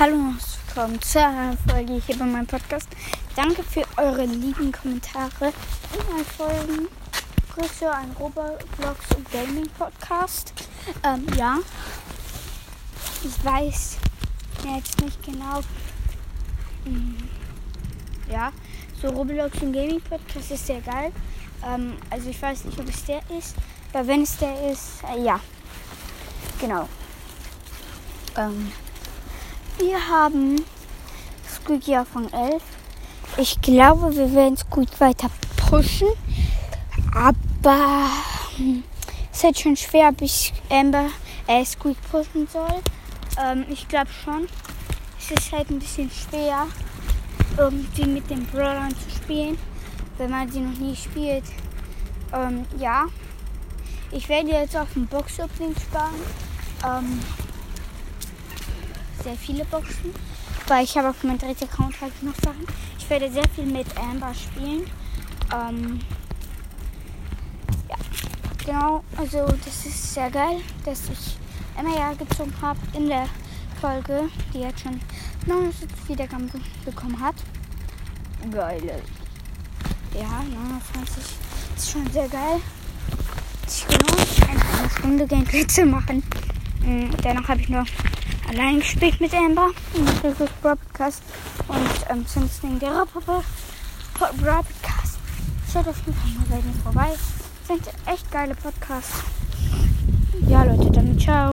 Hallo und willkommen zu einer Folge hier bei meinem Podcast. Danke für eure lieben Kommentare in meinen Folgen. Grüße an Roblox und Gaming Podcast. Ähm, ja, ich weiß jetzt nicht genau. Hm, ja, so Roblox und Gaming Podcast ist sehr geil. Ähm, also ich weiß nicht, ob es der ist, aber wenn es der ist, äh, ja, genau. Ähm, wir haben Squeaky von 11. Ich glaube, wir werden Squeak weiter pushen. Aber hm, es ist halt schon schwer, bis Amber äh, Squeak pushen soll. Ähm, ich glaube schon. Es ist halt ein bisschen schwer, irgendwie mit den Brawlern zu spielen, wenn man sie noch nie spielt. Ähm, ja. Ich werde jetzt auf den Box-Opening sparen. Ähm, sehr viele Boxen, weil ich habe auf meinem dritten Account halt noch Sachen. Ich werde sehr viel mit Amber spielen. Ähm, ja, genau. Also das ist sehr geil, dass ich Emma ja gezogen habe in der Folge, die jetzt schon 79 Wiedergaben bekommen hat. Geil. Ja, 29 ist schon sehr geil. Ich gelohnt, eine Stunde Gameplay zu machen. Mhm, danach habe ich noch allein gespielt mit Amber in der Podcast und ähm, sonst in der Podcast. Schaut auf jeden Fall mal bei denen vorbei. Sind echt geile Podcasts. Ja, Leute, dann ciao.